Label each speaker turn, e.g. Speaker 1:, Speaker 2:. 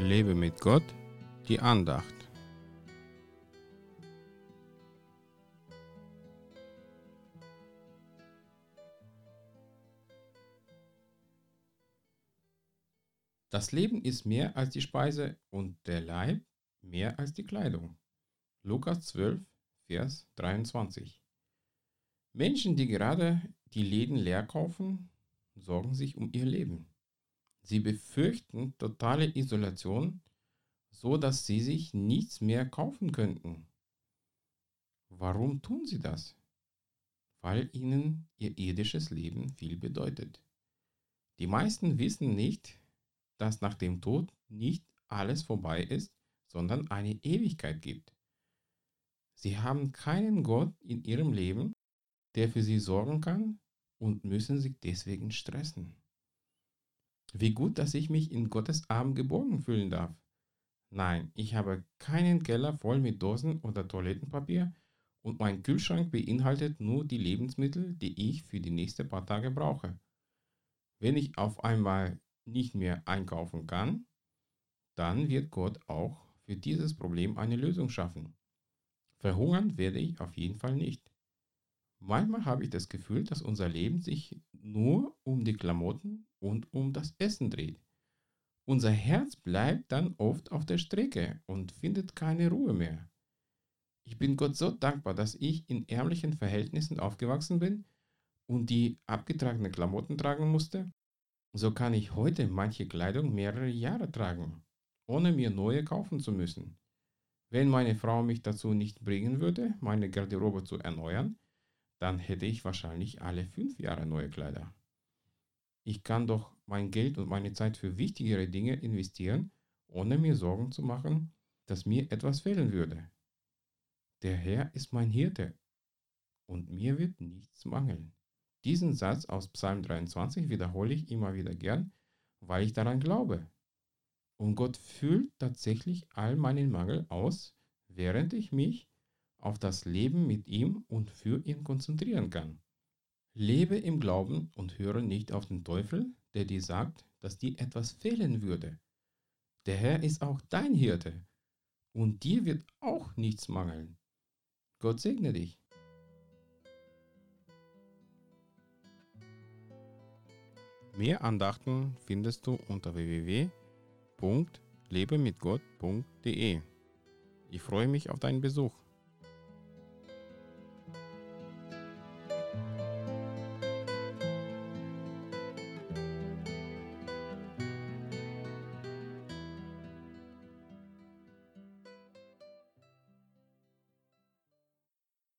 Speaker 1: Lebe mit Gott, die Andacht. Das Leben ist mehr als die Speise und der Leib mehr als die Kleidung. Lukas 12, Vers 23. Menschen, die gerade die Läden leer kaufen, sorgen sich um ihr Leben. Sie befürchten totale Isolation, so dass sie sich nichts mehr kaufen könnten. Warum tun sie das? Weil ihnen ihr irdisches Leben viel bedeutet. Die meisten wissen nicht, dass nach dem Tod nicht alles vorbei ist, sondern eine Ewigkeit gibt. Sie haben keinen Gott in ihrem Leben, der für sie sorgen kann und müssen sich deswegen stressen. Wie gut, dass ich mich in Gottes Arm geborgen fühlen darf. Nein, ich habe keinen Keller voll mit Dosen oder Toilettenpapier und mein Kühlschrank beinhaltet nur die Lebensmittel, die ich für die nächsten paar Tage brauche. Wenn ich auf einmal nicht mehr einkaufen kann, dann wird Gott auch für dieses Problem eine Lösung schaffen. Verhungern werde ich auf jeden Fall nicht. Manchmal habe ich das Gefühl, dass unser Leben sich nur um die Klamotten und um das Essen dreht. Unser Herz bleibt dann oft auf der Strecke und findet keine Ruhe mehr. Ich bin Gott so dankbar, dass ich in ärmlichen Verhältnissen aufgewachsen bin und die abgetragene Klamotten tragen musste so kann ich heute manche Kleidung mehrere Jahre tragen, ohne mir neue kaufen zu müssen. Wenn meine Frau mich dazu nicht bringen würde, meine Garderobe zu erneuern, dann hätte ich wahrscheinlich alle fünf Jahre neue Kleider. Ich kann doch mein Geld und meine Zeit für wichtigere Dinge investieren, ohne mir Sorgen zu machen, dass mir etwas fehlen würde. Der Herr ist mein Hirte und mir wird nichts mangeln. Diesen Satz aus Psalm 23 wiederhole ich immer wieder gern, weil ich daran glaube. Und Gott füllt tatsächlich all meinen Mangel aus, während ich mich auf das Leben mit ihm und für ihn konzentrieren kann. Lebe im Glauben und höre nicht auf den Teufel, der dir sagt, dass dir etwas fehlen würde. Der Herr ist auch dein Hirte und dir wird auch nichts mangeln. Gott segne dich. Mehr Andachten findest du unter www.lebemitgott.de. Ich freue mich auf deinen Besuch.